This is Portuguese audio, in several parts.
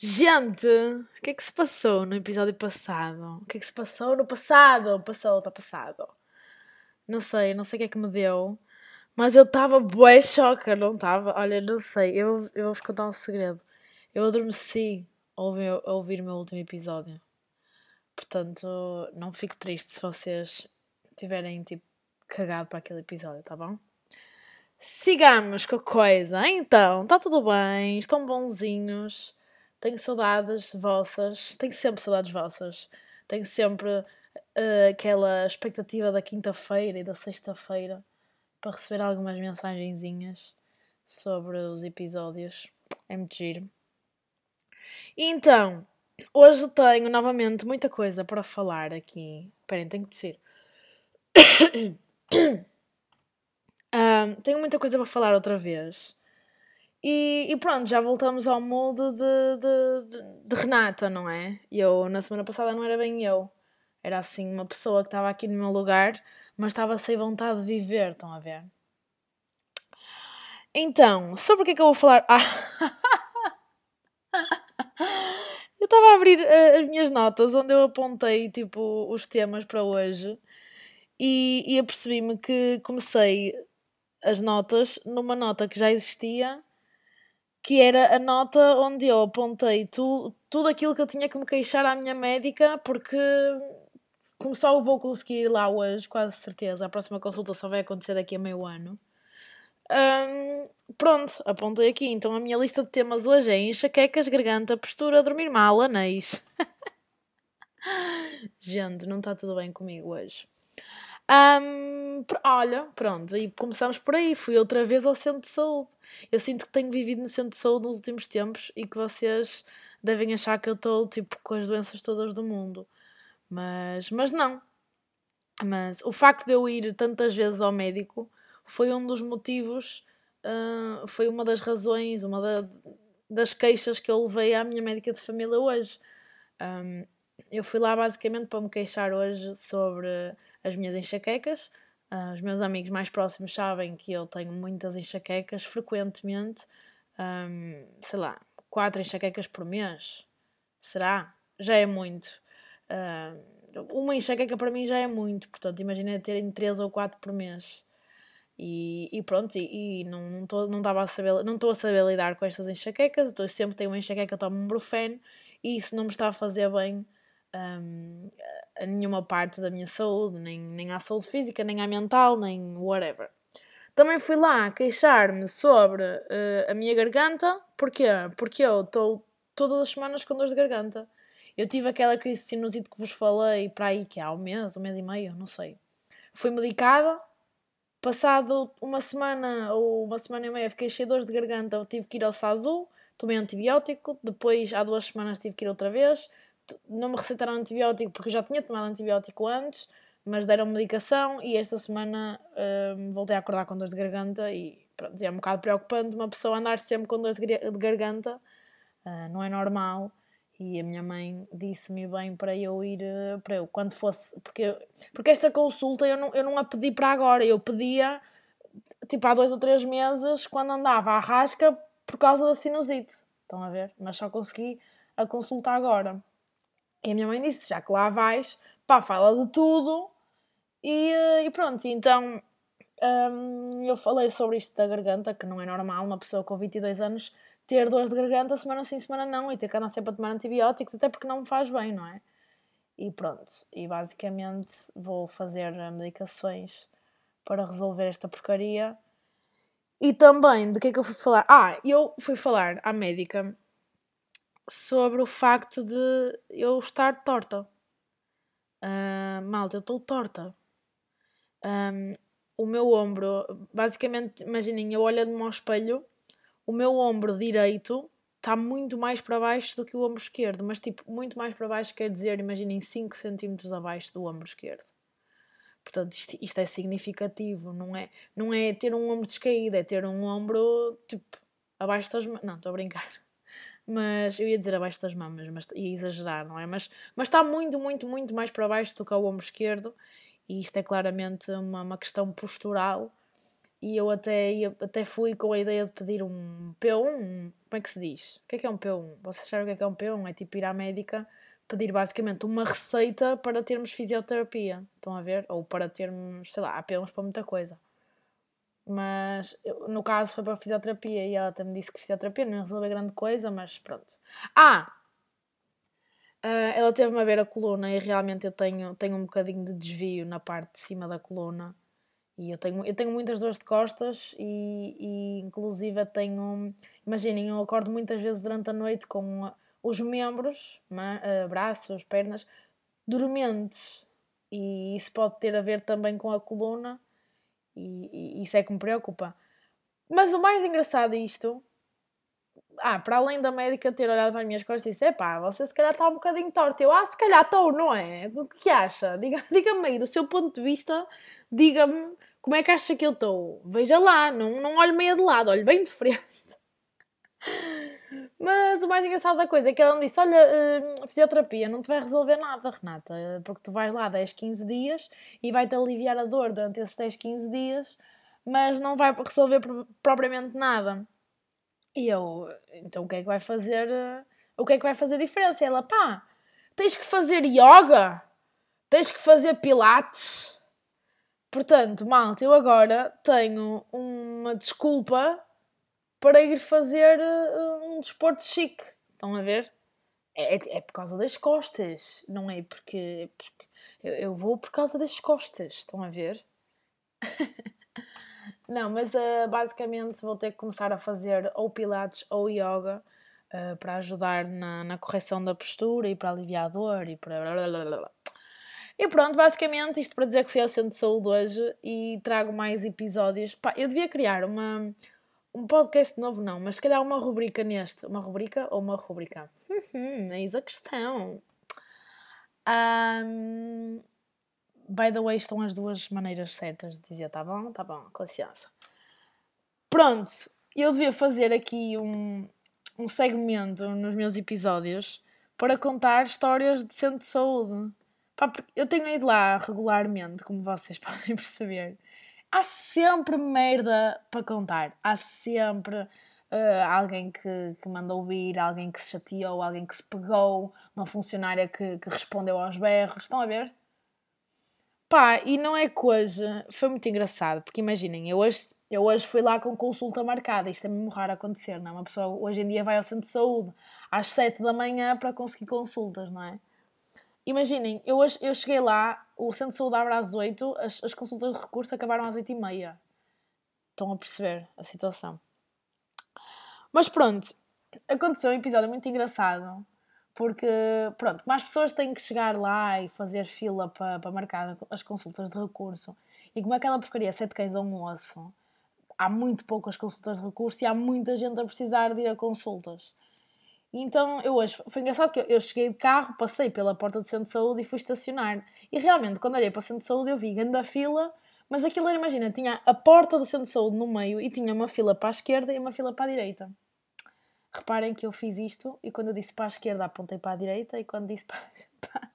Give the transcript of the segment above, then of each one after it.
Gente, o que é que se passou no episódio passado? O que é que se passou no passado? Passou, está passado. Não sei, não sei o que é que me deu. Mas eu estava bué choca, não estava? Olha, não sei, eu, eu vou-vos contar um segredo. Eu adormeci ao ouvir, ouvir o meu último episódio. Portanto, não fico triste se vocês tiverem, tipo, cagado para aquele episódio, tá bom? Sigamos com a coisa. Então, está tudo bem, estão bonzinhos tenho saudades vossas, tenho sempre saudades vossas, tenho sempre uh, aquela expectativa da quinta-feira e da sexta-feira para receber algumas mensagenzinhas sobre os episódios. É muito giro. Então, hoje tenho novamente muita coisa para falar aqui. Esperem, tenho que descer. um, tenho muita coisa para falar outra vez. E, e, pronto, já voltamos ao molde de, de, de, de, Renata, não é? Eu, na semana passada, não era bem eu. Era assim, uma pessoa que estava aqui no meu lugar, mas estava sem vontade de viver, estão a ver? Então, sobre o que é que eu vou falar? Ah! eu estava a abrir uh, as minhas notas, onde eu apontei, tipo, os temas para hoje. E, e apercebi-me que comecei as notas numa nota que já existia que era a nota onde eu apontei tu, tudo aquilo que eu tinha que me queixar à minha médica, porque como só vou conseguir ir lá hoje, quase certeza, a próxima consulta só vai acontecer daqui a meio ano. Um, pronto, apontei aqui. Então a minha lista de temas hoje é enxaquecas, garganta, postura, dormir mal, anéis. Gente, não está tudo bem comigo hoje. Um, olha, pronto, e começamos por aí. Fui outra vez ao centro de saúde. Eu sinto que tenho vivido no centro de saúde nos últimos tempos e que vocês devem achar que eu estou tipo com as doenças todas do mundo. Mas, mas não. Mas o facto de eu ir tantas vezes ao médico foi um dos motivos, uh, foi uma das razões, uma da, das queixas que eu levei à minha médica de família hoje. Um, eu fui lá basicamente para me queixar hoje sobre as minhas enxaquecas. Uh, os meus amigos mais próximos sabem que eu tenho muitas enxaquecas frequentemente, um, sei lá, quatro enxaquecas por mês. Será? Já é muito. Uh, uma enxaqueca para mim já é muito, portanto, imagina terem três ou quatro por mês. E, e pronto, e, e não estou não não a saber, não a saber lidar com estas enxaquecas, eu sempre tenho uma enxaqueca, tomo um brufeno e isso não me está a fazer bem um, a nenhuma parte da minha saúde, nem, nem à saúde física, nem à mental, nem whatever. Também fui lá queixar-me sobre uh, a minha garganta. Porquê? Porque eu estou todas as semanas com dor de garganta. Eu tive aquela crise de sinusite que vos falei para aí que há um mês, um mês e meio, não sei. Fui medicada. Passado uma semana ou uma semana e meia fiquei cheia de dores de garganta, tive que ir ao SASU, tomei antibiótico, depois há duas semanas tive que ir outra vez, não me receitaram antibiótico porque eu já tinha tomado antibiótico antes, mas deram medicação e esta semana hum, voltei a acordar com dores de garganta e pronto, é um bocado preocupante uma pessoa andar sempre com dores de garganta, uh, não é normal. E a minha mãe disse-me bem para eu ir, uh, para eu, quando fosse, porque, porque esta consulta eu não, eu não a pedi para agora, eu pedia tipo há dois ou três meses quando andava à rasca por causa da sinusite. Estão a ver? Mas só consegui a consulta agora. E a minha mãe disse: já que lá vais, pá, fala de tudo. E, eh, e pronto, então um, eu falei sobre isto da garganta, que não é normal uma pessoa com 22 anos ter dores de garganta semana sim, semana não, e ter que andar sempre a tomar antibióticos, até porque não me faz bem, não é? E pronto, e basicamente vou fazer medicações para resolver esta porcaria. E também, de que é que eu fui falar? Ah, eu fui falar à médica sobre o facto de eu estar torta. Uh, malta, eu estou torta. Um, o meu ombro, basicamente, imaginem, eu olhando-me ao espelho, o meu ombro direito está muito mais para baixo do que o ombro esquerdo, mas tipo, muito mais para baixo quer dizer, imaginem, 5 cm abaixo do ombro esquerdo. Portanto, isto, isto, é significativo, não é, não é ter um ombro descaído, é ter um ombro tipo abaixo das mãos. Não, estou a brincar mas eu ia dizer abaixo das mamas, mas ia exagerar, não é? Mas, mas está muito, muito, muito mais para baixo do que o ombro esquerdo, e isto é claramente uma, uma questão postural. e eu até, até fui com a ideia de pedir um P1. Como é que se diz? O que é que é um P1? Vocês sabem o que é que é um P1? É tipo ir à médica pedir basicamente uma receita para termos fisioterapia. Estão a ver? Ou para termos, sei lá, há P1s para muita coisa. Mas eu, no caso foi para fisioterapia e ela até me disse que fisioterapia não ia resolver grande coisa, mas pronto. Ah! Uh, ela teve-me a ver a coluna e realmente eu tenho, tenho um bocadinho de desvio na parte de cima da coluna e eu tenho, eu tenho muitas dores de costas e, e inclusive tenho. Imaginem, eu acordo muitas vezes durante a noite com os membros, uh, braços, pernas, dormentes. E isso pode ter a ver também com a coluna e, e isso é que me preocupa. Mas o mais engraçado disto ah, para além da médica ter olhado para as minhas costas e disse: pá, você se calhar está um bocadinho torto. Eu, ah, se calhar estou, não é? O que acha? Diga-me diga aí, do seu ponto de vista, diga-me como é que acha que eu estou? Veja lá, não, não olhe meio de lado, olhe bem de frente. Mas o mais engraçado da coisa é que ela me disse: Olha, uh, fisioterapia não te vai resolver nada, Renata, porque tu vais lá 10, 15 dias e vai-te aliviar a dor durante esses 10, 15 dias, mas não vai resolver propriamente nada. E eu, então o que é que vai fazer? Uh, o que é que vai fazer diferença? Ela, pá, tens que fazer yoga, tens que fazer pilates Portanto, malta, eu agora tenho uma desculpa para ir fazer uh, um desporto chique. Estão a ver? É, é, é por causa das costas, não é porque, porque eu, eu, vou por causa das costas. Estão a ver? não, mas uh, basicamente vou ter que começar a fazer ou pilates ou yoga uh, para ajudar na, na correção da postura e para aliviar a dor e para. E pronto, basicamente isto para dizer que fui ao centro de saúde hoje e trago mais episódios. Pá, eu devia criar uma, um podcast novo, não, mas se calhar uma rubrica neste. Uma rubrica ou uma rubrica? Uhum, eis a questão. Um, by the way, estão as duas maneiras certas de dizer, tá bom? Tá bom, com licença. Pronto, eu devia fazer aqui um, um segmento nos meus episódios para contar histórias de centro de saúde. Pá, eu tenho ido lá regularmente, como vocês podem perceber. Há sempre merda para contar. Há sempre uh, alguém que, que mandou vir, alguém que se chateou, alguém que se pegou, uma funcionária que, que respondeu aos berros. Estão a ver? Pá, e não é que hoje foi muito engraçado, porque imaginem, eu hoje, eu hoje fui lá com consulta marcada, isto é mesmo raro acontecer, não é? Uma pessoa hoje em dia vai ao centro de saúde às 7 da manhã para conseguir consultas, não é? Imaginem, eu, eu cheguei lá, o centro de saúde abre às 8, as, as consultas de recurso acabaram às 8 e meia. Estão a perceber a situação. Mas pronto, aconteceu um episódio muito engraçado, porque, pronto, mais pessoas têm que chegar lá e fazer fila para, para marcar as consultas de recurso. E como aquela porcaria, sete cães a um osso, há muito poucas consultas de recurso e há muita gente a precisar de ir a consultas. Então eu hoje foi engraçado que eu cheguei de carro, passei pela porta do centro de saúde e fui estacionar. E realmente, quando olhei para o centro de saúde, eu vi grande fila, mas aquilo era, imagina, tinha a porta do centro de saúde no meio e tinha uma fila para a esquerda e uma fila para a direita. Reparem que eu fiz isto e quando eu disse para a esquerda apontei para a direita e quando disse para. para...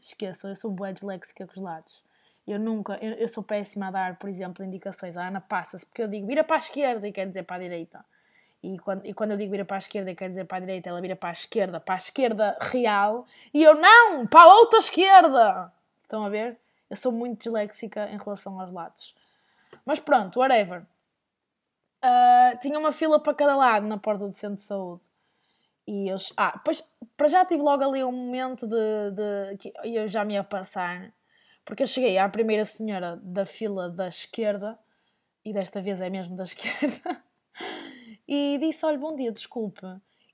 Esqueçam, eu sou bué disléxica com os lados. Eu nunca, eu, eu, sou péssima a dar, por exemplo, indicações. A Ana passa-se porque eu digo vira para a esquerda e quer dizer para a direita. E quando, e quando eu digo vira para a esquerda, quer dizer para a direita, ela vira para a esquerda, para a esquerda real, e eu não, para a outra esquerda. Estão a ver? Eu sou muito disléxica em relação aos lados. Mas pronto, whatever. Uh, tinha uma fila para cada lado na porta do centro de saúde. E eu. Ah, pois para já tive logo ali um momento de, de que eu já me ia passar. Porque eu cheguei à primeira senhora da fila da esquerda, e desta vez é mesmo da esquerda e disse: Olha, bom dia, desculpe,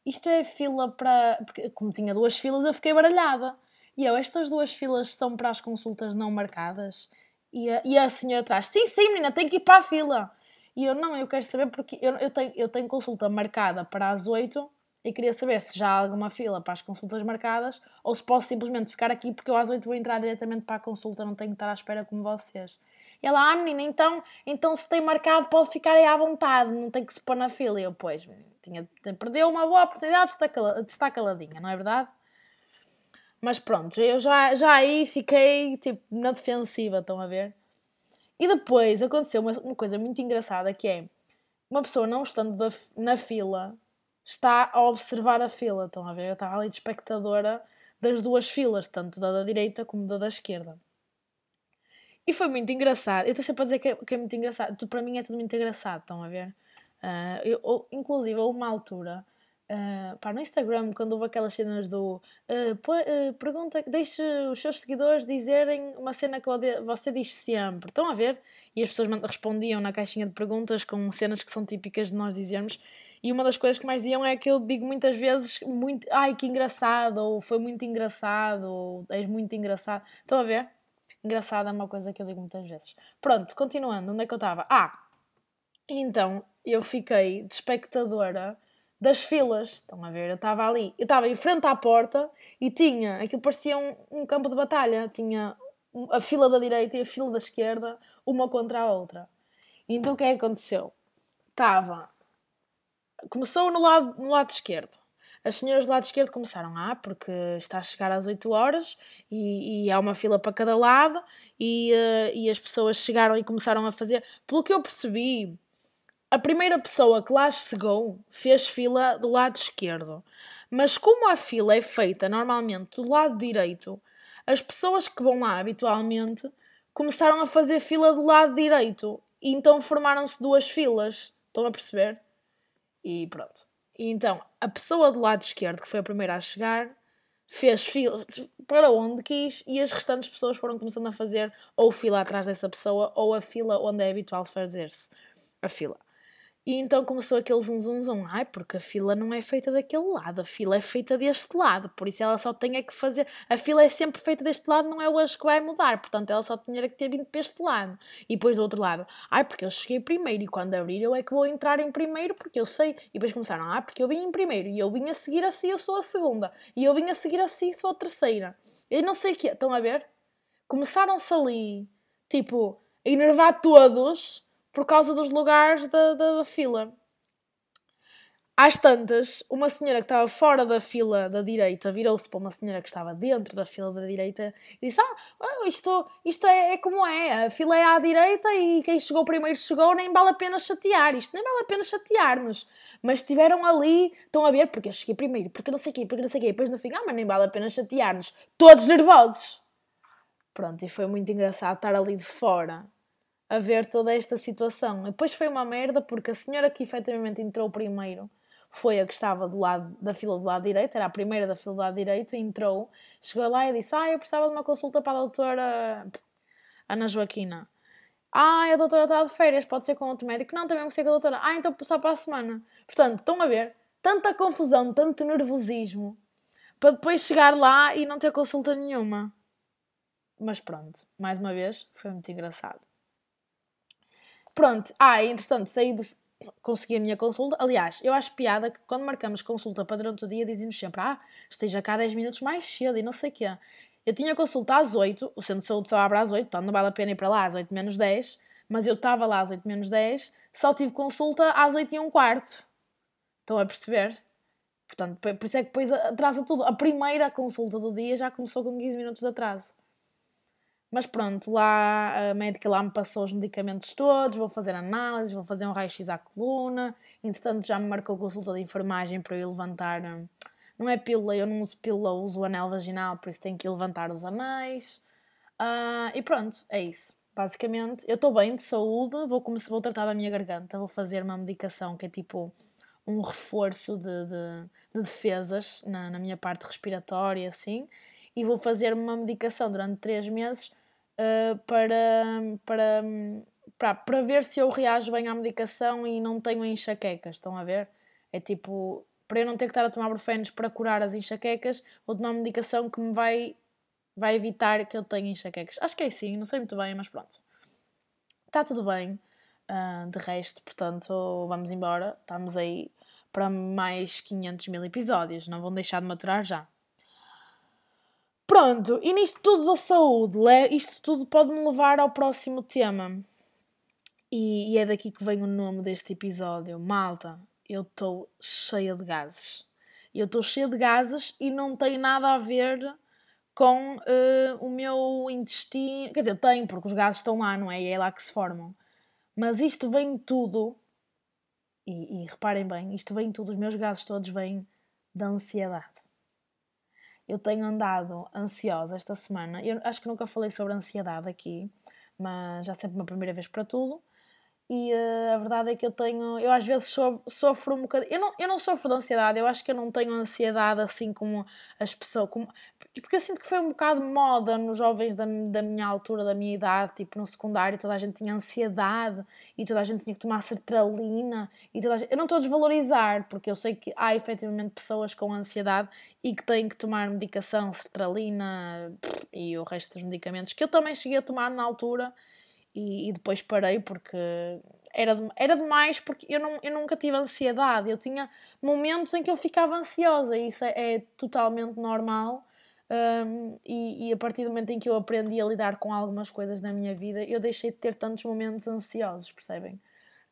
isto é fila para. Porque, como tinha duas filas, eu fiquei baralhada. E eu, estas duas filas são para as consultas não marcadas? E a, e a senhora atrás: Sim, sim, menina, tem que ir para a fila. E eu, não, eu quero saber porque eu, eu, tenho, eu tenho consulta marcada para as 8 e queria saber se já há alguma fila para as consultas marcadas ou se posso simplesmente ficar aqui porque eu às 8 vou entrar diretamente para a consulta, não tenho que estar à espera como vocês. Ela, ah, menina, então, então se tem marcado pode ficar aí à vontade, não tem que se pôr na fila. E eu, pois, tinha, perdeu uma boa oportunidade de estar caladinha, não é verdade? Mas pronto, eu já, já aí fiquei tipo na defensiva, estão a ver? E depois aconteceu uma, uma coisa muito engraçada que é uma pessoa não estando da, na fila está a observar a fila. Estão a ver? Eu estava ali de espectadora das duas filas, tanto da da direita como da da esquerda. E foi muito engraçado. Eu estou sempre a dizer que é, que é muito engraçado. Para mim é tudo muito engraçado, estão a ver? Uh, eu, inclusive, houve uma altura Uh, pá, no Instagram, quando houve aquelas cenas do uh, uh, pergunta, deixe os seus seguidores dizerem uma cena que você diz sempre. Estão a ver? E as pessoas respondiam na caixinha de perguntas com cenas que são típicas de nós dizermos. E uma das coisas que mais diziam é que eu digo muitas vezes muito, ai que engraçado, ou foi muito engraçado, ou és muito engraçado. Estão a ver? Engraçado é uma coisa que eu digo muitas vezes. Pronto, continuando, onde é que eu estava? Ah, então eu fiquei de espectadora das filas. Estão a ver? Eu estava ali, eu estava em frente à porta e tinha, aquilo parecia um, um campo de batalha, tinha a fila da direita e a fila da esquerda, uma contra a outra. Então o que é que aconteceu? Estava. Começou no lado, no lado esquerdo. As senhoras do lado esquerdo começaram, ah, porque está a chegar às 8 horas e, e há uma fila para cada lado, e, uh, e as pessoas chegaram e começaram a fazer. Pelo que eu percebi, a primeira pessoa que lá chegou fez fila do lado esquerdo. Mas como a fila é feita normalmente do lado direito, as pessoas que vão lá habitualmente começaram a fazer fila do lado direito. E então formaram-se duas filas. Estão a perceber? E pronto. E então, a pessoa do lado esquerdo, que foi a primeira a chegar, fez fila para onde quis e as restantes pessoas foram começando a fazer ou fila atrás dessa pessoa ou a fila onde é habitual fazer-se a fila. E então começou aquele zum zum zum. Ai, porque a fila não é feita daquele lado, a fila é feita deste lado, por isso ela só tem é que fazer. A fila é sempre feita deste lado, não é hoje que vai mudar, portanto ela só tinha que ter vindo para este lado. E depois do outro lado, ai, porque eu cheguei primeiro e quando abrir eu é que vou entrar em primeiro porque eu sei. E depois começaram, ah, porque eu vim em primeiro e eu vim a seguir assim, eu sou a segunda. E eu vim a seguir assim, sou a terceira. Eu não sei o que Estão a ver? Começaram-se ali, tipo, a enervar todos por causa dos lugares da, da, da fila. Às tantas, uma senhora que estava fora da fila da direita virou-se para uma senhora que estava dentro da fila da direita e disse: Ah, isto, isto é, é, como é, a fila é à direita e quem chegou primeiro chegou, nem vale a pena chatear, isto nem vale a pena chatear-nos. Mas estiveram ali, estão a ver, porque eu cheguei primeiro, porque não sei o quê, porque não sei o quê, depois no fim, ah, mas nem vale a pena chatear-nos, todos nervosos. Pronto, e foi muito engraçado estar ali de fora a ver toda esta situação. Depois foi uma merda porque a senhora que efetivamente entrou primeiro foi a que estava do lado da fila do lado direito, era a primeira da fila do lado direito, e entrou, chegou lá e disse: Ah, eu precisava de uma consulta para a doutora Ana Joaquina. Ah, a doutora está de férias, pode ser com outro médico? Não, também pode ser com a doutora. Ah, então só para a semana. Portanto, estão a ver? Tanta confusão, tanto nervosismo, para depois chegar lá e não ter consulta nenhuma. Mas pronto, mais uma vez, foi muito engraçado. Pronto, ah, entretanto, saí de. Consegui a minha consulta. Aliás, eu acho piada que quando marcamos consulta para durante o dia, dizem-nos sempre: ah, esteja cá 10 minutos mais cedo e não sei o quê. Eu tinha consulta às 8, o centro de saúde só abre às 8, portanto não vale a pena ir para lá às 8 menos 10, mas eu estava lá às 8 menos 10, só tive consulta às 8 e um quarto. Estão a perceber? Portanto, por isso é que depois atrasa tudo. A primeira consulta do dia já começou com 15 minutos de atraso. Mas pronto, lá a médica lá me passou os medicamentos todos, vou fazer análises, vou fazer um raio-x à coluna. Entretanto, já me marcou consulta de enfermagem para eu levantar. Hum, não é pílula, eu não uso pílula, uso o anel vaginal, por isso tenho que levantar os anéis. Uh, e pronto, é isso. Basicamente, eu estou bem de saúde, vou, começar, vou tratar da minha garganta, vou fazer uma medicação que é tipo um reforço de, de, de defesas na, na minha parte respiratória, assim, e vou fazer uma medicação durante 3 meses uh, para, para, para, para ver se eu reajo bem à medicação e não tenho enxaquecas. Estão a ver? É tipo, para eu não ter que estar a tomar brufenos para curar as enxaquecas, vou tomar medicação que me vai, vai evitar que eu tenha enxaquecas. Acho que é assim, não sei muito bem, mas pronto. Está tudo bem. Uh, de resto, portanto, vamos embora. Estamos aí para mais 500 mil episódios. Não vão deixar de maturar já. Pronto, e nisto tudo da saúde, isto tudo pode-me levar ao próximo tema. E, e, é daqui que vem o nome deste episódio. Malta, eu estou cheia de gases. Eu estou cheia de gases e não tem nada a ver com uh, o meu intestino. Quer dizer, tem, porque os gases estão lá, não é? E é lá que se formam. Mas isto vem tudo, e, e reparem bem, isto vem tudo, os meus gases todos vêm da ansiedade. Eu tenho andado ansiosa esta semana. Eu acho que nunca falei sobre ansiedade aqui, mas já sempre uma primeira vez para tudo e uh, a verdade é que eu tenho, eu às vezes so, sofro um bocadinho, eu não, eu não sofro de ansiedade, eu acho que eu não tenho ansiedade assim como as pessoas, como, porque eu sinto que foi um bocado moda nos jovens da, da minha altura, da minha idade, tipo no secundário, toda a gente tinha ansiedade e toda a gente tinha que tomar sertralina e toda gente, eu não estou a desvalorizar, porque eu sei que há efetivamente pessoas com ansiedade e que têm que tomar medicação, sertralina e o resto dos medicamentos que eu também cheguei a tomar na altura e, e, depois parei porque era, era demais porque eu, não, eu nunca tive ansiedade. Eu tinha momentos em que eu ficava ansiosa e isso é, é totalmente normal. Um, e, e, a partir do momento em que eu aprendi a lidar com algumas coisas na minha vida, eu deixei de ter tantos momentos ansiosos, percebem?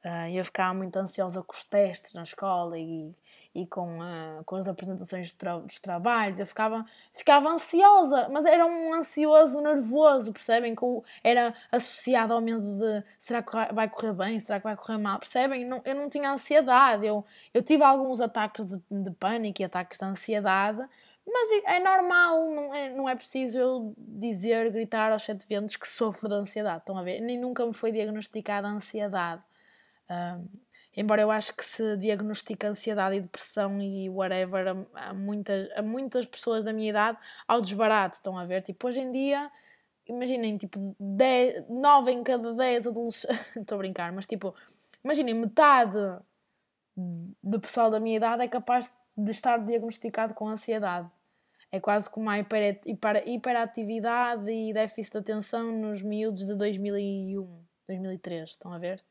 Uh, eu ficava muito ansiosa com os testes na escola e, e com, uh, com as apresentações tra dos trabalhos. Eu ficava, ficava ansiosa, mas era um ansioso nervoso, percebem? Com, era associado ao medo de será que vai correr bem, será que vai correr mal, percebem? Não, eu não tinha ansiedade. Eu, eu tive alguns ataques de, de pânico e ataques de ansiedade, mas é normal, não é, não é preciso eu dizer, gritar aos sete ventos que sofro de ansiedade. Estão a ver? Nem nunca me foi diagnosticada ansiedade. Um, embora eu acho que se diagnostica ansiedade e depressão e whatever a, a, muitas, a muitas pessoas da minha idade ao desbarato, estão a ver? Tipo, hoje em dia, imaginem, tipo, 10, 9 em cada 10 adolescentes, estou a brincar, mas tipo, imaginem, metade do pessoal da minha idade é capaz de estar diagnosticado com ansiedade. É quase como hiper, hiperatividade e déficit de atenção nos miúdos de 2001, 2003, estão a ver?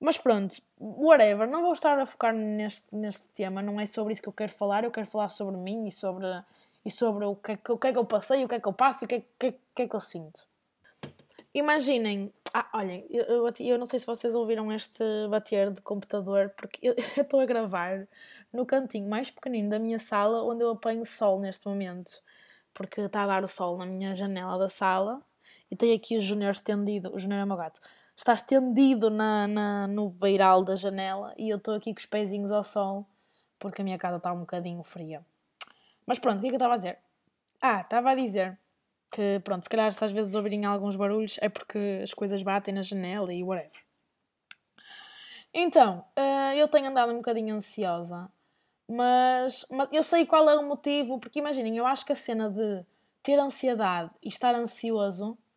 Mas pronto, whatever, não vou estar a focar neste, neste tema, não é sobre isso que eu quero falar, eu quero falar sobre mim e sobre, e sobre o, que, o que é que eu passei, o que é que eu passo e o que é, que, que, é que eu sinto. Imaginem, ah, olhem, eu, eu, eu, não sei se vocês ouviram este bater de computador, porque eu estou a gravar no cantinho mais pequenino da minha sala, onde eu apanho sol neste momento, porque está a dar o sol na minha janela da sala e tenho aqui o Júnior estendido, o Júnior é meu gato, está estendido na, na, no beiral da janela e eu estou aqui com os pezinhos ao sol porque a minha casa está um bocadinho fria. Mas pronto, o que é que eu estava a dizer? Ah, estava a dizer que, pronto, se calhar se às vezes ouvirem alguns barulhos é porque as coisas batem na janela e whatever. Então, uh, eu tenho andado um bocadinho ansiosa, mas, mas eu sei qual é o motivo, porque imaginem, eu acho que a cena de ter ansiedade e estar ansioso eh,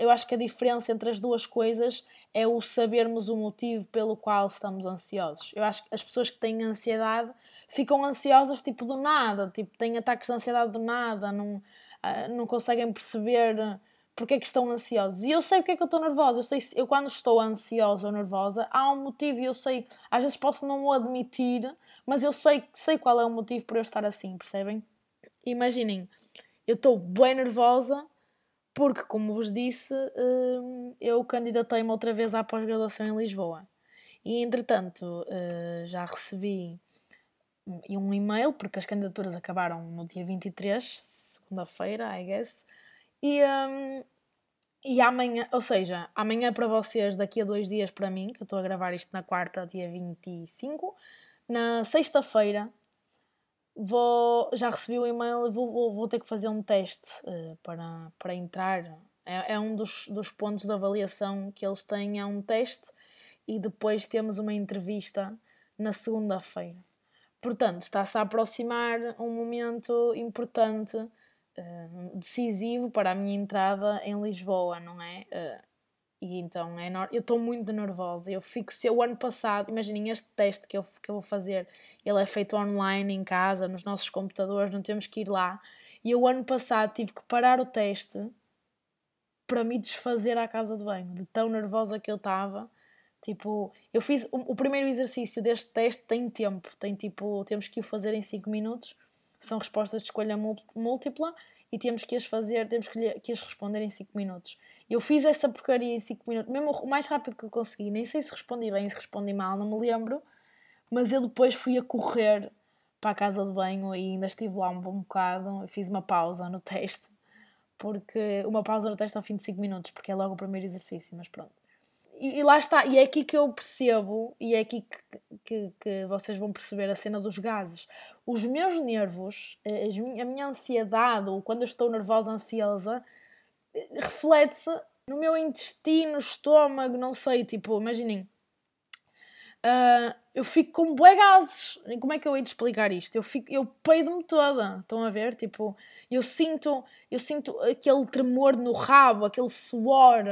eu acho que a diferença entre as duas coisas é o sabermos o motivo pelo qual estamos ansiosos. Eu acho que as pessoas que têm ansiedade ficam ansiosas tipo do nada, tipo têm ataques de ansiedade do nada, não, uh, não conseguem perceber porque é que estão ansiosos. E eu sei porque é que eu estou nervosa. Eu sei eu quando estou ansiosa ou nervosa há um motivo e eu sei, às vezes posso não o admitir, mas eu sei sei qual é o motivo por eu estar assim, percebem? Imaginem, eu estou bem nervosa porque, como vos disse, hum, eu candidatei-me outra vez à pós-graduação em Lisboa. E, entretanto, eh, já recebi um e-mail, porque as candidaturas acabaram no dia 23, segunda-feira, I guess. E, um, e amanhã, ou seja, amanhã para vocês, daqui a dois dias para mim, que eu estou a gravar isto na quarta, dia 25, na sexta-feira vou, já recebi o e-mail, vou, vou, vou ter que fazer um teste uh, para, para entrar. É, é um dos, dos pontos de avaliação que eles têm, é um teste e depois temos uma entrevista na segunda-feira. Portanto, está-se a aproximar um momento importante, uh, decisivo para a minha entrada em Lisboa, não é? Uh, e então é eu estou muito nervosa. Eu fico se o ano passado, imaginem este teste que eu, que eu vou fazer, ele é feito online em casa, nos nossos computadores, não temos que ir lá. E o ano passado tive que parar o teste para me desfazer à casa de banho, de tão nervosa que eu estava. Tipo, eu fiz o, o, primeiro exercício deste teste tem tempo, tem tipo, temos que o fazer em 5 minutos. São respostas de escolha múltipla e temos que as fazer, temos que, que as responder em 5 minutos. Eu fiz essa porcaria em 5 minutos, mesmo o mais rápido que eu consegui. Nem sei se respondi bem, se respondi mal, não me lembro. Mas eu depois fui a correr para a casa de banho e ainda estive lá um bom bocado. Fiz uma pausa no teste, porque uma pausa no teste ao fim de 5 minutos, porque é logo o primeiro exercício, mas pronto. E, e, lá está, e é aqui que eu percebo, e é aqui que, que, que vocês vão perceber a cena dos gases. Os meus nervos, a, a minha ansiedade, ou quando eu estou nervosa, ansiosa, reflete-se no meu intestino, estômago, não sei, tipo, imaginem. Uh, eu fico com bué gases. Como é que eu hei de explicar isto? Eu, fico, eu peido-me toda. Estão a ver? Tipo, eu sinto, eu sinto aquele tremor no rabo, aquele suor.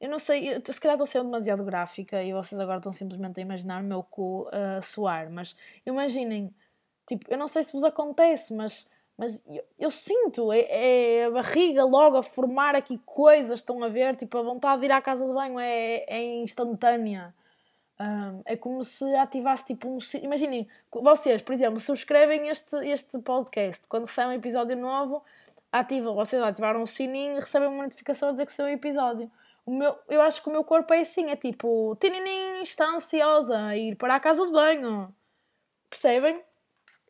Eu não sei, eu, se calhar estou ser demasiado gráfica e vocês agora estão simplesmente a imaginar o meu cu a uh, suar, mas imaginem, tipo, eu não sei se vos acontece, mas, mas eu, eu sinto, é, é, a barriga logo a formar aqui coisas, estão a ver, tipo, a vontade de ir à casa de banho é, é instantânea. Um, é como se ativasse tipo um. Imaginem, vocês, por exemplo, subscrevem este, este podcast, quando sai um episódio novo, ativam, vocês ativaram o sininho e recebem uma notificação a dizer que saiu um episódio o meu, eu acho que o meu corpo é assim, é tipo, tininim, está ansiosa a ir para a casa de banho. Percebem?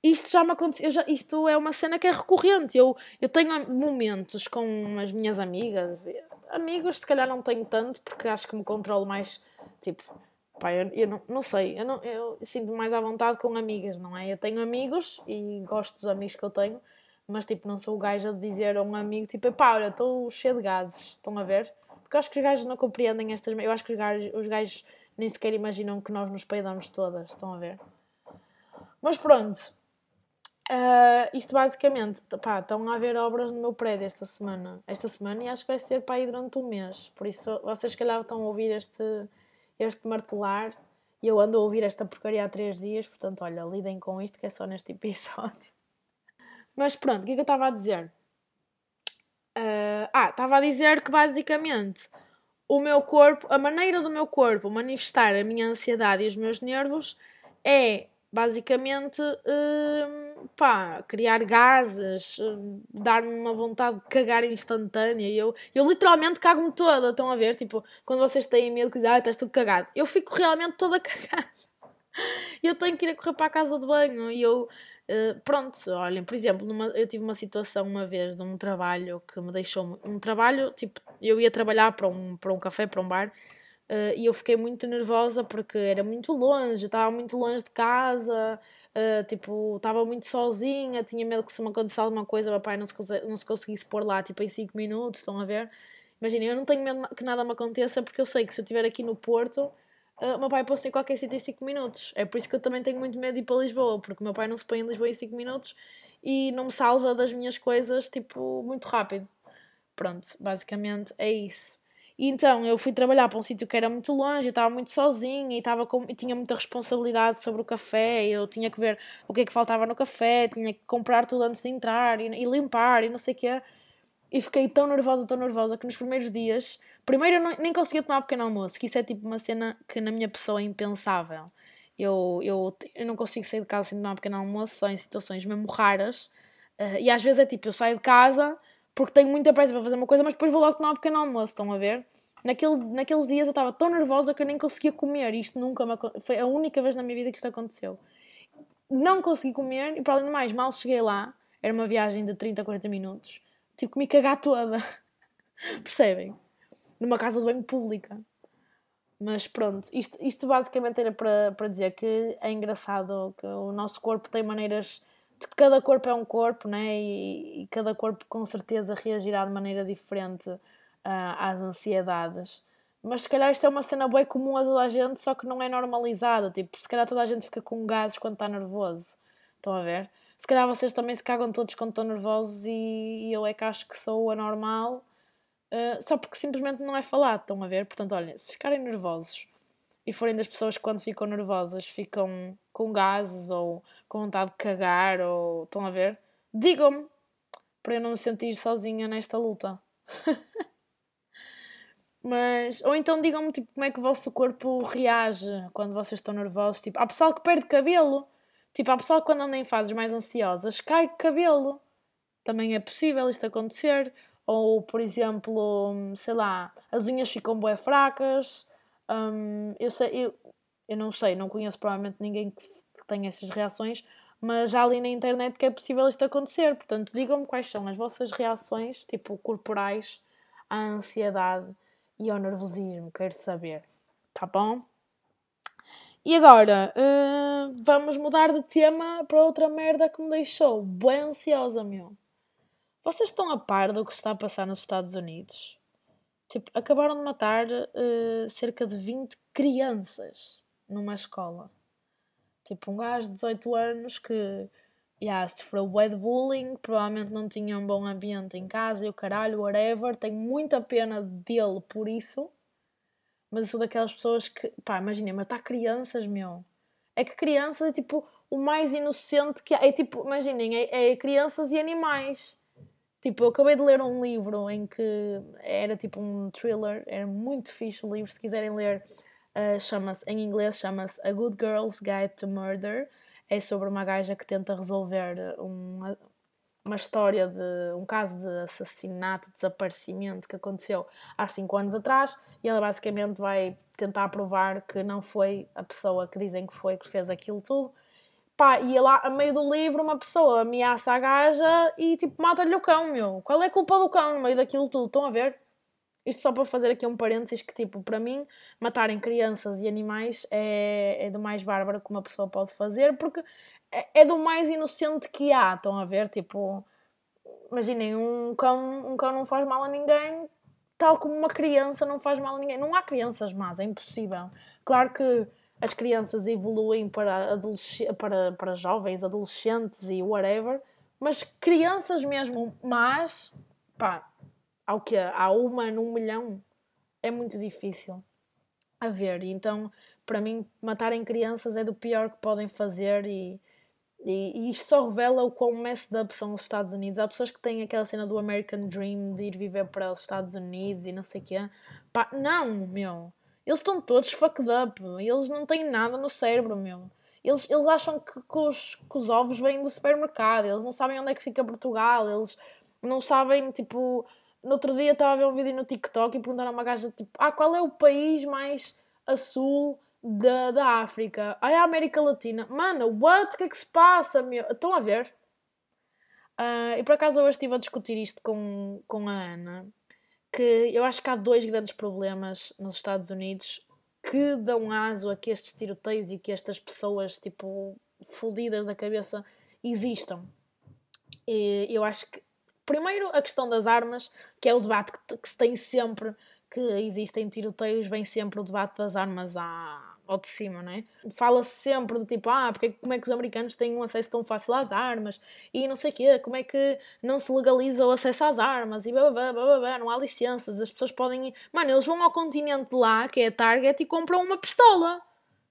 Isto já me aconteceu, já, isto é uma cena que é recorrente. Eu, eu tenho momentos com as minhas amigas, amigos se calhar não tenho tanto, porque acho que me controlo mais, tipo, pá, eu, eu não, não sei, eu, não, eu sinto mais à vontade com amigas, não é? Eu tenho amigos e gosto dos amigos que eu tenho, mas tipo, não sou o gajo de dizer a um amigo, tipo, pá, olha, estou cheio de gases, estão a ver? Porque eu acho que os gajos não compreendem estas. Eu acho que os gajos, os gajos nem sequer imaginam que nós nos peidamos todas. Estão a ver? Mas pronto. Uh, isto basicamente. Pá, estão a haver obras no meu prédio esta semana. Esta semana e acho que vai ser para aí durante um mês. Por isso vocês, se calhar, estão a ouvir este, este martelar. E eu ando a ouvir esta porcaria há três dias. Portanto, olha, lidem com isto que é só neste episódio. Mas pronto, o que é que eu estava a dizer? Uh, ah, estava a dizer que basicamente o meu corpo, a maneira do meu corpo manifestar a minha ansiedade e os meus nervos é basicamente uh, pá, criar gases, dar-me uma vontade de cagar instantânea. Eu, eu literalmente cago-me toda. Estão a ver? Tipo, quando vocês têm medo que ah, estás tudo cagado, eu fico realmente toda cagada. Eu tenho que ir a correr para a casa de banho e eu Uh, pronto, olhem, por exemplo, numa, eu tive uma situação uma vez num trabalho que me deixou. Um trabalho, tipo, eu ia trabalhar para um, para um café, para um bar, uh, e eu fiquei muito nervosa porque era muito longe, estava muito longe de casa, uh, tipo, estava muito sozinha, tinha medo que se me acontecesse alguma coisa, meu pai não se, não se conseguisse pôr lá, tipo, em 5 minutos, estão a ver? Imaginem, eu não tenho medo que nada me aconteça porque eu sei que se eu estiver aqui no Porto Uh, o meu pai pôs-se em qualquer sítio em 5 minutos. É por isso que eu também tenho muito medo de ir para Lisboa, porque o meu pai não se põe em Lisboa em 5 minutos e não me salva das minhas coisas, tipo, muito rápido. Pronto, basicamente é isso. E então eu fui trabalhar para um sítio que era muito longe, eu estava muito sozinha e, estava com, e tinha muita responsabilidade sobre o café. Eu tinha que ver o que é que faltava no café, tinha que comprar tudo antes de entrar e, e limpar e não sei o quê. E fiquei tão nervosa, tão nervosa que nos primeiros dias Primeiro, eu não, nem conseguia tomar pequeno almoço, que isso é tipo uma cena que na minha pessoa é impensável. Eu, eu, eu não consigo sair de casa sem tomar pequeno almoço, só em situações mesmo raras. Uh, e às vezes é tipo, eu saio de casa porque tenho muita pressa para fazer uma coisa, mas depois vou logo tomar um pequeno almoço, estão a ver? Naquele, naqueles dias eu estava tão nervosa que eu nem conseguia comer. Isto nunca me Foi a única vez na minha vida que isto aconteceu. Não consegui comer e, para além de mais, mal cheguei lá, era uma viagem de 30 a 40 minutos, tive que me cagar toda. Percebem? numa casa de banho pública. Mas pronto, isto, isto basicamente era para, para dizer que é engraçado que o nosso corpo tem maneiras. Cada corpo é um corpo, né? E, e cada corpo com certeza reagirá de maneira diferente uh, às ansiedades. Mas se calhar isto é uma cena bem comum a toda a gente, só que não é normalizada. Tipo, se calhar toda a gente fica com gases quando está nervoso. Estão a ver? Se calhar vocês também se cagam todos quando estão nervosos e, e eu é que acho que sou anormal uh, só porque simplesmente não é falado, estão a ver? Portanto, olhem, se ficarem nervosos e forem das pessoas que quando ficam nervosas ficam com gases ou com vontade de cagar ou estão a ver, digam-me para eu não me sentir sozinha nesta luta. Mas, ou então digam-me tipo, como é que o vosso corpo reage quando vocês estão nervosos. Tipo, há pessoal que perde cabelo. Tipo, há pessoal que quando anda em fases mais ansiosas cai cabelo. Também é possível isto acontecer. Ou, por exemplo, sei lá, as unhas ficam bem fracas. Um, eu, sei, eu, eu não sei, não conheço provavelmente ninguém que, que tenha essas reações, mas já ali na internet que é possível isto acontecer. Portanto, digam-me quais são as vossas reações, tipo, corporais à ansiedade e ao nervosismo. Quero saber. Tá bom? E agora, uh, vamos mudar de tema para outra merda que me deixou bem ansiosa, meu. Vocês estão a par do que está a passar nos Estados Unidos? Tipo, acabaram de matar uh, cerca de 20 crianças numa escola. Tipo, um gajo de 18 anos que yeah, sofreu de bullying, provavelmente não tinha um bom ambiente em casa e o caralho, whatever. Tenho muita pena dele por isso. Mas eu sou daquelas pessoas que, pá, imaginem, matar crianças, meu. É que crianças é tipo o mais inocente que há. É tipo, imaginem, é, é crianças e animais. Tipo, eu acabei de ler um livro em que era tipo um thriller, era muito fixe o livro, se quiserem ler, uh, chama-se, em inglês chama-se A Good Girl's Guide to Murder. É sobre uma gaja que tenta resolver uma, uma história de um caso de assassinato, desaparecimento que aconteceu há 5 anos atrás e ela basicamente vai tentar provar que não foi a pessoa que dizem que foi que fez aquilo tudo Pá, e lá, a meio do livro, uma pessoa ameaça a gaja e tipo mata-lhe o cão, meu. Qual é a culpa do cão no meio daquilo tudo? Estão a ver? Isto só para fazer aqui um parênteses que, tipo, para mim, matarem crianças e animais é, é do mais bárbaro que uma pessoa pode fazer, porque é, é do mais inocente que há. Estão a ver? Tipo, imaginem, um cão, um cão não faz mal a ninguém, tal como uma criança não faz mal a ninguém. Não há crianças más, é impossível. Claro que as crianças evoluem para, adolesc para, para jovens, adolescentes e whatever, mas crianças mesmo más, pá, ao que há uma num milhão, é muito difícil a ver. Então, para mim, matarem crianças é do pior que podem fazer e, e, e isto só revela o quão messed up são os Estados Unidos. Há pessoas que têm aquela cena do American Dream de ir viver para os Estados Unidos e não sei o quê. Pá, não, meu eles estão todos fucked up. Eles não têm nada no cérebro, meu. Eles, eles acham que, que, os, que os ovos vêm do supermercado. Eles não sabem onde é que fica Portugal. Eles não sabem, tipo... No outro dia estava a ver um vídeo no TikTok e perguntaram a uma gaja, tipo... Ah, qual é o país mais a sul da, da África? Ah, é a América Latina. Mano, what? O que é que se passa, meu? Estão a ver? Uh, e por acaso hoje estive a discutir isto com, com a Ana que eu acho que há dois grandes problemas nos Estados Unidos que dão aso a que estes tiroteios e que estas pessoas, tipo, fodidas da cabeça existam. E eu acho que, primeiro, a questão das armas, que é o debate que, que se tem sempre que existem tiroteios, vem sempre o debate das armas à, ao de cima, não é? Fala-se sempre do tipo, ah, porque, como é que os americanos têm um acesso tão fácil às armas e não sei o quê, como é que não se legaliza o acesso às armas e bababá, bababá, não há licenças, as pessoas podem ir. Mano, eles vão ao continente lá, que é a Target, e compram uma pistola.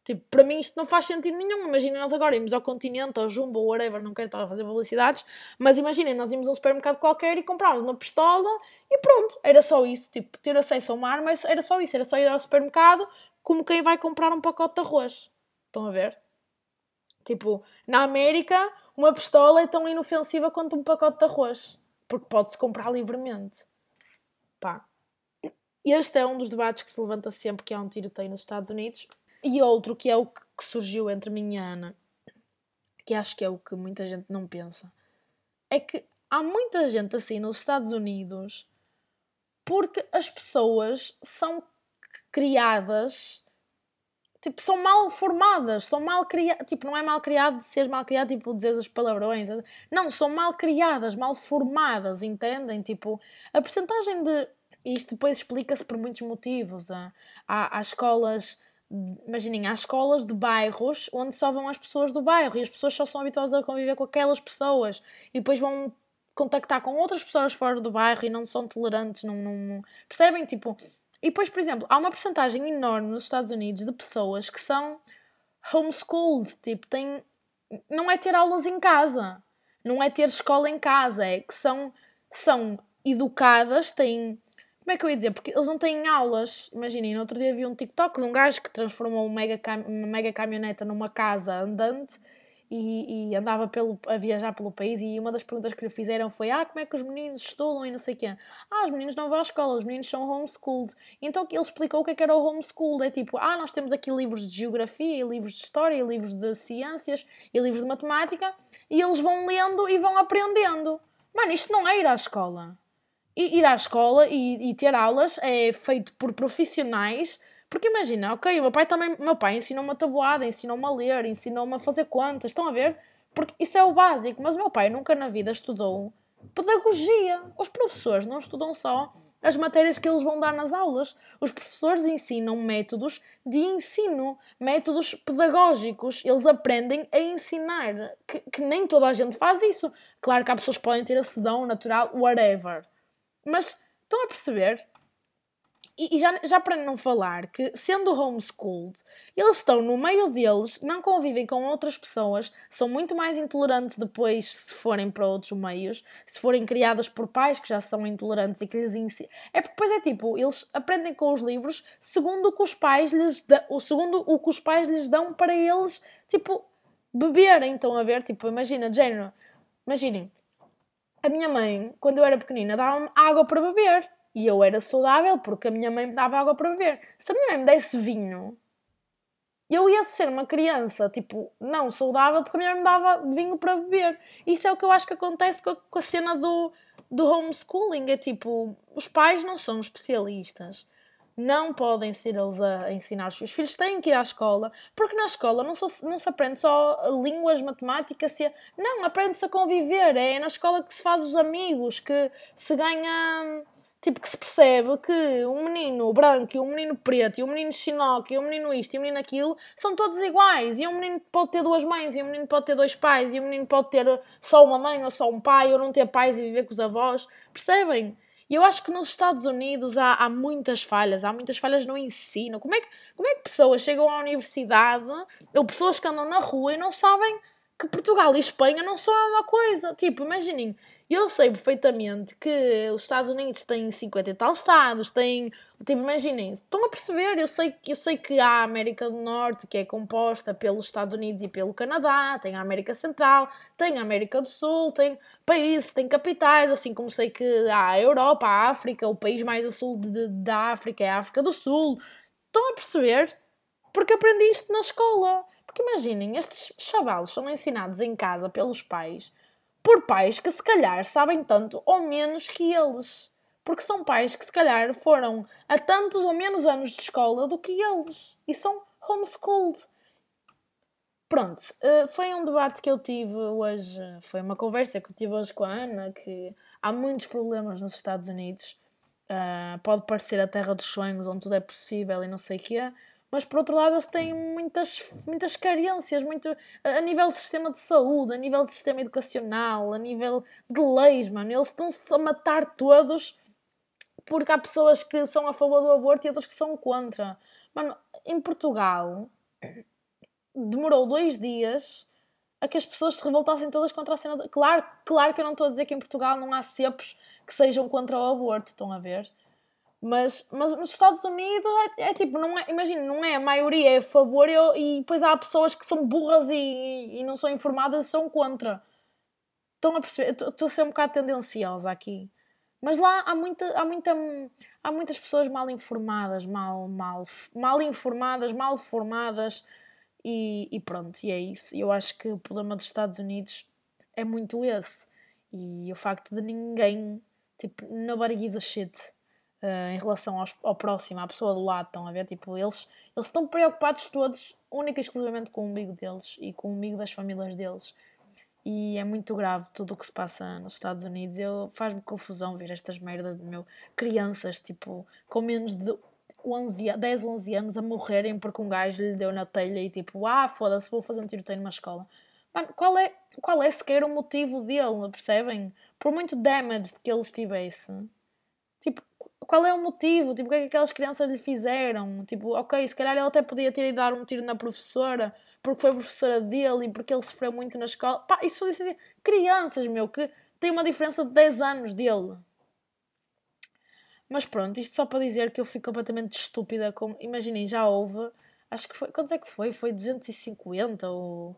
Tipo, para mim isto não faz sentido nenhum. Imaginem nós agora irmos ao continente, ao Jumbo, ou whatever, não quero estar a fazer publicidades, mas imaginem, nós íamos a um supermercado qualquer e comprámos uma pistola e pronto, era só isso. Tipo, ter acesso a uma arma era só isso, era só ir ao supermercado como quem vai comprar um pacote de arroz. Estão a ver? Tipo, na América, uma pistola é tão inofensiva quanto um pacote de arroz, porque pode-se comprar livremente. Pá. Este é um dos debates que se levanta sempre que há um tiroteio nos Estados Unidos e outro que é o que surgiu entre mim e a Ana, que acho que é o que muita gente não pensa, é que há muita gente assim nos Estados Unidos porque as pessoas são criadas tipo, são mal formadas, são mal criadas, tipo, não é mal criado de seres mal criado, tipo, dizer as palavrões, não, são mal criadas, mal formadas, entendem? Tipo, a percentagem de, isto depois explica-se por muitos motivos, há, há, escolas imaginem, há escolas de bairros onde só vão as pessoas do bairro e as pessoas só são habituadas a conviver com aquelas pessoas e depois vão contactar com outras pessoas fora do bairro e não são tolerantes, não, não... percebem? Tipo, e depois, por exemplo, há uma porcentagem enorme nos Estados Unidos de pessoas que são homeschooled, tipo, tem... não é ter aulas em casa, não é ter escola em casa, é que são, são educadas, têm como é que eu ia dizer? Porque eles não têm aulas. Imaginem, no outro dia vi um TikTok de um gajo que transformou uma mega, uma mega caminhoneta numa casa andante e, e, andava pelo, a viajar pelo país e uma das perguntas que lhe fizeram foi ah, como é que os meninos estudam e não sei o quê. Ah, os meninos não vão à escola, os meninos são homeschooled. Então ele explicou o que, é que era o homeschooled. É tipo, ah, nós temos aqui livros de geografia, e livros de história, e livros de ciências, e livros de matemática, e eles vão lendo e vão aprendendo. Mano, isto não é ir à escola. ir à escola e, e ter aulas é feito por profissionais porque imagina, ok, o meu pai também, meu pai ensinou-me a tabuada, ensinou-me a ler, ensinou-me a fazer contas, estão a ver? Porque isso é o básico, mas o meu pai nunca na vida estudou pedagogia. Os professores não estudam só as matérias que eles vão dar nas aulas. Os professores ensinam métodos de ensino, métodos pedagógicos. Eles aprendem a ensinar, que, que nem toda a gente faz isso. Claro que há pessoas que podem ter a sedão natural, whatever. Mas estão a perceber? E, já, já para não falar que, sendo homeschooled, eles estão no meio deles, não convivem com outras pessoas, são muito mais intolerantes depois se forem para outros meios, se forem criadas por pais que já são intolerantes e que lhes ensinam. É porque depois é tipo, eles aprendem com os livros segundo o que os pais lhes dão, segundo o que os pais lhes dão para eles, tipo, beberem. Estão a ver? Tipo, imagina, género, imaginem, a minha mãe, quando eu era pequenina, dava-me água para beber. E eu era saudável porque a minha mãe me dava água para beber. Se a minha mãe me desse vinho, eu ia ser uma criança, tipo, não saudável porque a minha mãe me dava vinho para beber. Isso é o que eu acho que acontece com a, com a cena do, do homeschooling. É tipo, os pais não são especialistas. Não podem ser eles a ensinar os seus filhos, têm que ir à escola, porque na escola não, só, não se aprende só línguas, matemática, se, não, aprende-se a conviver. É na escola que se faz os amigos, que se ganha Tipo, que se percebe que um menino branco e um menino preto e um menino chinoque e um menino isto e um menino aquilo são todos iguais. E um menino pode ter duas mães e um menino pode ter dois pais e um menino pode ter só uma mãe ou só um pai ou não ter pais e viver com os avós. Percebem? E eu acho que nos Estados Unidos há, há muitas falhas, há muitas falhas no ensino. Como é, que, como é que pessoas chegam à universidade ou pessoas que andam na rua e não sabem que Portugal e Espanha não são a mesma coisa? Tipo, imaginem, eu sei perfeitamente que os Estados Unidos têm 50 e tal estados, têm. Tipo, imaginem, estão a perceber? Eu sei, eu sei que há a América do Norte, que é composta pelos Estados Unidos e pelo Canadá, tem a América Central, tem a América do Sul, tem países, tem capitais, assim como sei que há a Europa, a África, o país mais a sul de, da África é a África do Sul. Estão a perceber? Porque aprendi isto na escola. Porque imaginem, estes chavalos são ensinados em casa pelos pais por pais que se calhar sabem tanto ou menos que eles. Porque são pais que se calhar foram a tantos ou menos anos de escola do que eles. E são homeschooled. Pronto, eh, foi um debate que eu tive hoje, foi uma conversa que eu tive hoje com a Ana, que há muitos problemas nos Estados Unidos. Uh, pode parecer a terra dos sonhos, onde tudo é possível e não sei o quê, mas por outro lado eles têm muitas, muitas carências muito, a nível de sistema de saúde, a nível de sistema educacional, a nível de leis, mano. Eles estão-se a matar todos porque há pessoas que são a favor do aborto e outras que são contra. Mano, em Portugal demorou dois dias a que as pessoas se revoltassem todas contra a cena. Do... Claro, claro que eu não estou a dizer que em Portugal não há cepos que sejam contra o aborto, estão a ver? Mas, mas nos Estados Unidos é, é tipo, não é, imagina, não é a maioria é a favor e, e depois há pessoas que são burras e, e não são informadas e são contra. Estão a perceber? Estou a ser um bocado tendenciosa aqui. Mas lá há, muita, há, muita, há muitas pessoas mal informadas, mal, mal, mal informadas, mal formadas e, e pronto, e é isso. Eu acho que o problema dos Estados Unidos é muito esse. E o facto de ninguém, tipo, nobody gives a shit uh, em relação aos, ao próximo, à pessoa do lado, estão a ver? Tipo, eles, eles estão preocupados todos, única e exclusivamente com o umbigo deles e com o umbigo das famílias deles. E é muito grave tudo o que se passa nos Estados Unidos. Eu faz-me confusão ver estas merdas de meu crianças, tipo, com menos de 11, 10, 11 anos a morrerem porque um gajo lhe deu na telha e tipo, ah, foda-se, vou fazer um tiroteio numa escola. Mano, qual é, qual é sequer o motivo dele, percebem? Por muito damage que ele estivesse, tipo, qual é o motivo? Tipo, o que é que aquelas crianças lhe fizeram? Tipo, ok, se calhar ele até podia ter ido dar um tiro na professora, porque foi professora dele e porque ele sofreu muito na escola. Pá, isso fazia sentido. Crianças, meu, que têm uma diferença de 10 anos dele. Mas pronto, isto só para dizer que eu fui completamente estúpida com. Imaginem, já houve. Acho que foi. Quantos é que foi? Foi 250 ou.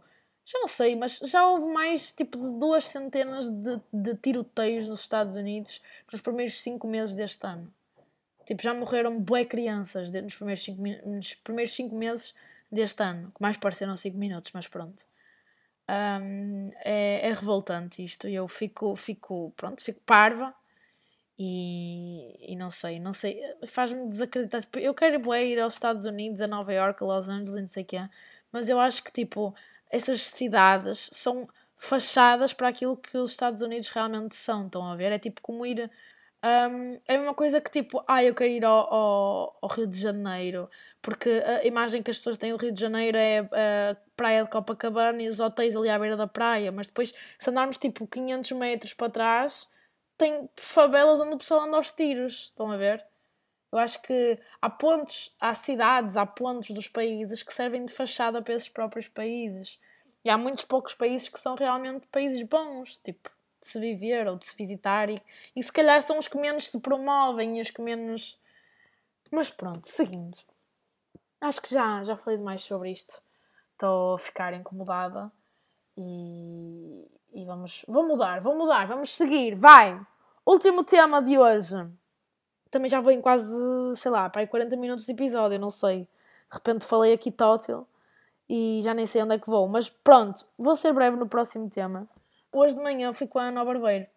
Já não sei, mas já houve mais tipo de duas centenas de, de tiroteios nos Estados Unidos nos primeiros cinco meses deste ano. Tipo, já morreram bué crianças nos primeiros cinco, nos primeiros cinco meses deste ano. Que mais pareceram cinco minutos, mas pronto. Um, é, é, revoltante isto. E eu fico, fico, pronto, fico parva. E, e não sei, não sei, faz-me desacreditar. Tipo, eu quero ir aos Estados Unidos, a Nova York, a Los Angeles, não sei o quê, mas eu acho que tipo, essas cidades são fachadas para aquilo que os Estados Unidos realmente são. Estão a ver? É tipo como ir. Um, é uma coisa que tipo, ah, eu quero ir ao, ao, ao, Rio de Janeiro, porque a imagem que as pessoas têm do Rio de Janeiro é a praia de Copacabana e os hotéis ali à beira da praia, mas depois, se andarmos tipo 500 metros para trás, tem favelas onde o pessoal anda aos tiros. Estão a ver? Eu acho que há pontos, há cidades, há pontos dos países que servem de fachada para esses próprios países. E há muitos poucos países que são realmente países bons, tipo, de se viver ou de se visitar. E, e se calhar são os que menos se promovem e os que menos. Mas pronto, seguindo. Acho que já, já falei demais sobre isto. Estou a ficar incomodada. E, e vamos. Vou mudar, vou mudar, vamos seguir, vai! Último tema de hoje também já vou em quase, sei lá, para aí 40 minutos de episódio, não sei. De repente falei aqui tótil e já nem sei onde é que vou. Mas pronto, vou ser breve no próximo tema. Hoje de manhã fui com a Ana ao barbeiro.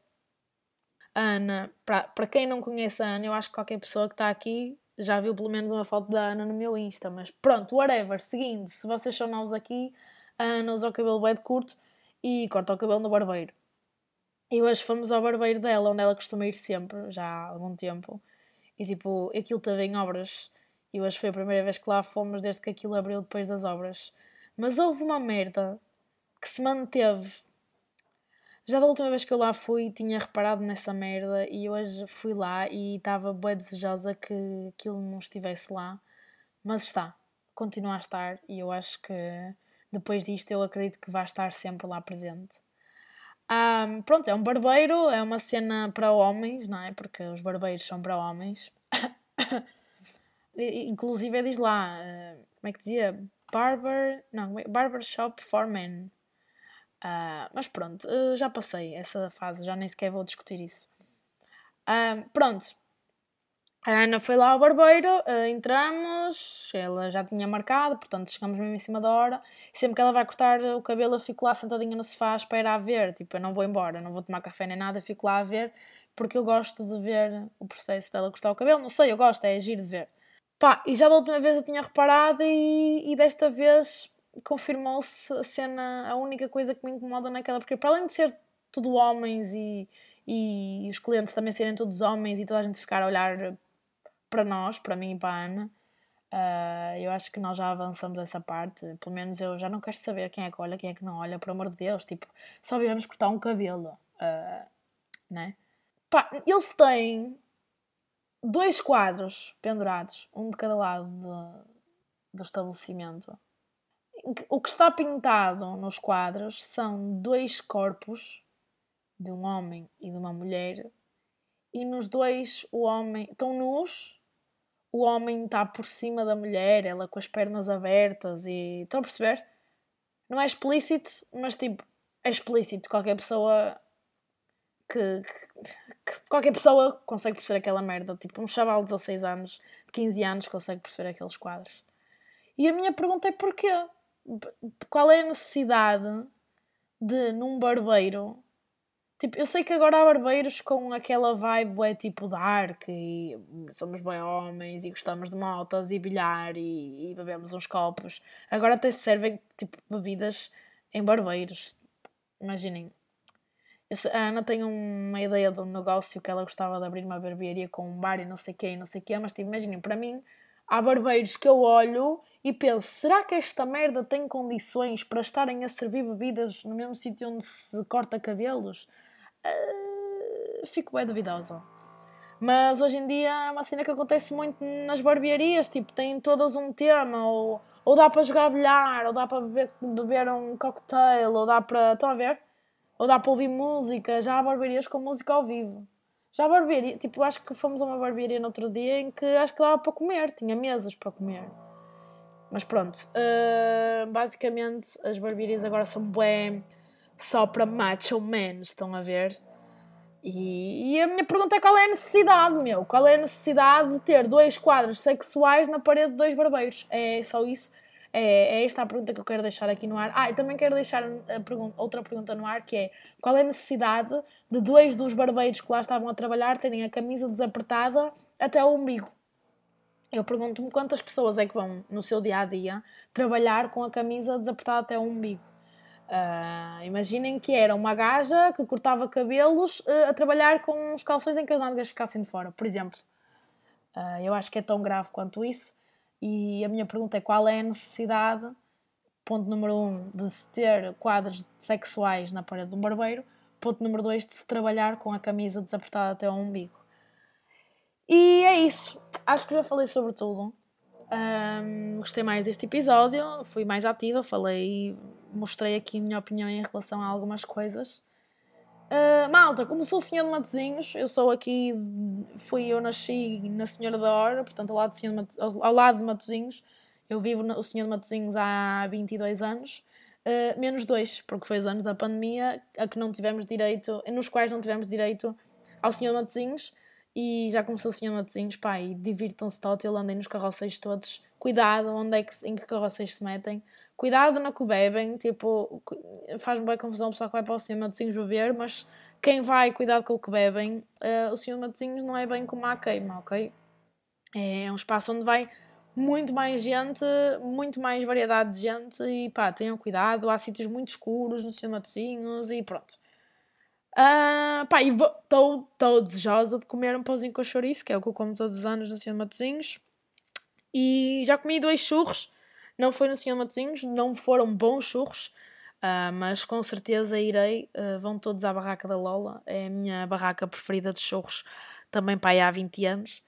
A Ana, para, quem não conhece a Ana, eu acho que qualquer pessoa que está aqui já viu pelo menos uma foto da Ana no meu Insta. Mas pronto, whatever. Seguindo, se vocês são novos aqui, a Ana usa o cabelo bem curto e corta o cabelo no barbeiro. E hoje fomos ao barbeiro dela, onde ela costuma ir sempre, já há algum tempo. E tipo, aquilo estava em obras. E hoje foi a primeira vez que lá fomos desde que aquilo abriu depois das obras. Mas houve uma merda que se manteve. Já da última vez que eu lá fui, tinha reparado nessa merda e hoje fui lá e estava bem desejosa que aquilo não estivesse lá. Mas está, continua a estar e eu acho que depois disto eu acredito que vai estar sempre lá presente. Um, pronto, é um barbeiro, é uma cena para homens, não é? Porque os barbeiros são para homens. Inclusive diz lá, uh, como é que dizia? Barber, não, é? barber shop for men. Uh, mas pronto, uh, já passei essa fase, já nem sequer vou discutir isso. pronto, a Ana foi lá ao barbeiro, uh, entramos, ela já tinha marcado, portanto chegamos mesmo em cima da hora. Sempre que ela vai cortar o cabelo, eu fico lá sentadinha no sofá à espera a ver. Tipo, eu não vou embora, não vou tomar café nem nada, fico lá a ver, porque eu gosto de ver o processo dela cortar o cabelo. Não sei, eu gosto, é agir de ver. Pá, e já da última vez eu tinha reparado e, e desta vez confirmou-se a cena, a única coisa que me incomoda naquela, porque para além de ser tudo homens e, e os clientes também serem todos homens e toda a gente ficar a olhar para nós, para mim e para a Ana, uh, eu acho que nós já avançamos essa parte. Pelo menos eu já não quero saber quem é que olha, quem é que não olha, por amor de Deus. Tipo, só viemos cortar um cabelo, uh, né? Pá, eles têm dois quadros pendurados, um de cada lado de, do estabelecimento. O que está pintado nos quadros são dois corpos de um homem e de uma mulher, e nos dois o homem estão nus o homem está por cima da mulher, ela com as pernas abertas e. Estão a perceber? Não é explícito, mas tipo, é explícito. Qualquer pessoa que, que, que, qualquer pessoa consegue perceber aquela merda. Tipo, um chaval de 16 anos, de 15 anos, consegue perceber aqueles quadros. E a minha pergunta é porquê? Qual é a necessidade de, num barbeiro, Tipo, eu sei que agora há barbeiros com aquela vibe é tipo dark e somos bem homens e gostamos de motas e bilhar e, e bebemos uns copos. Agora até se servem tipo bebidas em barbeiros. Imaginem. A Ana tem uma ideia de um negócio que ela gostava de abrir uma barbearia com um bar e não sei o não sei quê, mas tipo, imaginem, para mim há barbeiros que eu olho e penso, será que esta merda tem condições para estarem a servir bebidas no mesmo sítio onde se corta cabelos? Uh, fico bem duvidosa. Mas hoje em dia é uma cena que acontece muito nas barbearias, tipo, têm todas um tema, ou, ou dá para jogar bilhar, ou dá para beber, beber um cocktail, ou dá para. Estão a ver? Ou dá para ouvir música, já há barbearias com música ao vivo. Já barbearia, tipo, acho que fomos a uma barbearia no outro dia em que acho que dava para comer, tinha mesas para comer. Mas pronto, uh, basicamente as barbearias agora são bem só para macho men, estão a ver? E, e, a minha pergunta é qual é a necessidade, meu? Qual é a necessidade de ter dois quadros sexuais na parede de dois barbeiros? É só isso? É, é esta a pergunta que eu quero deixar aqui no ar. Ah, e também quero deixar pergunta, outra pergunta no ar que é qual é a necessidade de dois dos barbeiros que lá estavam a trabalhar terem a camisa desapertada até o umbigo? Eu pergunto-me quantas pessoas é que vão no seu dia a dia trabalhar com a camisa desapertada até o umbigo. Uh, imaginem que era uma gaja que cortava cabelos uh, a trabalhar com os calções em que as nádegas ficassem de fora, por exemplo. Uh, eu acho que é tão grave quanto isso. E a minha pergunta é qual é a necessidade, ponto número um, de se ter quadros sexuais na parede de um barbeiro, ponto número dois, de se trabalhar com a camisa desapertada até ao umbigo. E é isso. Acho que já falei sobre tudo. Um, gostei mais deste episódio, fui mais ativa, falei, mostrei aqui a minha opinião em relação a algumas coisas. Uh, malta, como sou Senhor de Matozinhos, eu sou aqui, fui, eu nasci na Senhora da Hora, portanto ao lado, de Senhor ao lado de Matozinhos, eu vivo no, o Senhor de Matozinhos há 22 anos, uh, menos dois, porque foi os anos da pandemia a que não tivemos direito, nos quais não tivemos direito ao Senhor de Matozinhos, e já começou o Senhor de Matozinhos, pá, e divirtam-se total, andem nos carroceiros todos, cuidado onde é que, em que carroceiros se metem, cuidado na que bebem, tipo, faz-me bem confusão o pessoal que vai para o Senhor Matosinhos beber, mas quem vai, cuidado com o que bebem, uh, o Senhor Matosinhos não é bem como a queima, ok? É um espaço onde vai muito mais gente, muito mais variedade de gente e pá, tenham cuidado, há sítios muito escuros no Senhor Matosinhos e pronto. Uh, pá, e estou desejosa de comer um pãozinho com chouriço, que é o que eu como todos os anos no Senhor Matosinhos. E já comi dois churros não foi no Senhor Matozinhos, não foram bons churros, uh, mas com certeza irei. Uh, vão todos à barraca da Lola, é a minha barraca preferida de churros, também aí há 20 anos.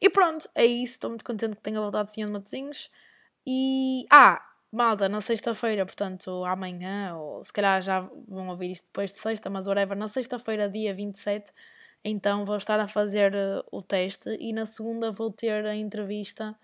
E pronto, é isso. Estou muito contente que tenha voltado o Senhor de Matozinhos. E. Ah! Malta, na sexta-feira, portanto amanhã, ou se calhar já vão ouvir isto depois de sexta, mas whatever, na sexta-feira, dia 27, então vou estar a fazer o teste e na segunda vou ter a entrevista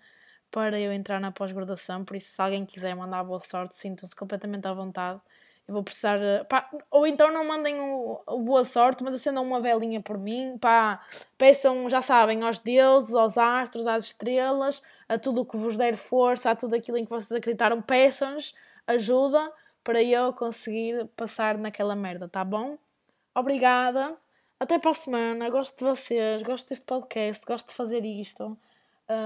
para eu entrar na pós-graduação, por isso se alguém quiser mandar boa sorte, sintam-se completamente à vontade. Eu vou precisar. Eh, pá, ou então não mandem o, o, boa sorte, mas acendam uma velinha por mim. Pá, peçam, já sabem, aos deuses, aos astros, às estrelas, a tudo o que vos der força, a tudo aquilo em que vocês acreditaram. Peçam-nos ajuda para eu conseguir passar naquela merda, tá bom? Obrigada. Até para a semana. Gosto de vocês, gosto deste podcast, gosto de fazer isto.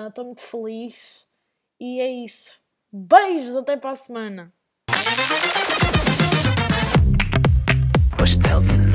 Estou uh, muito feliz. E é isso. Beijos, até para a semana. De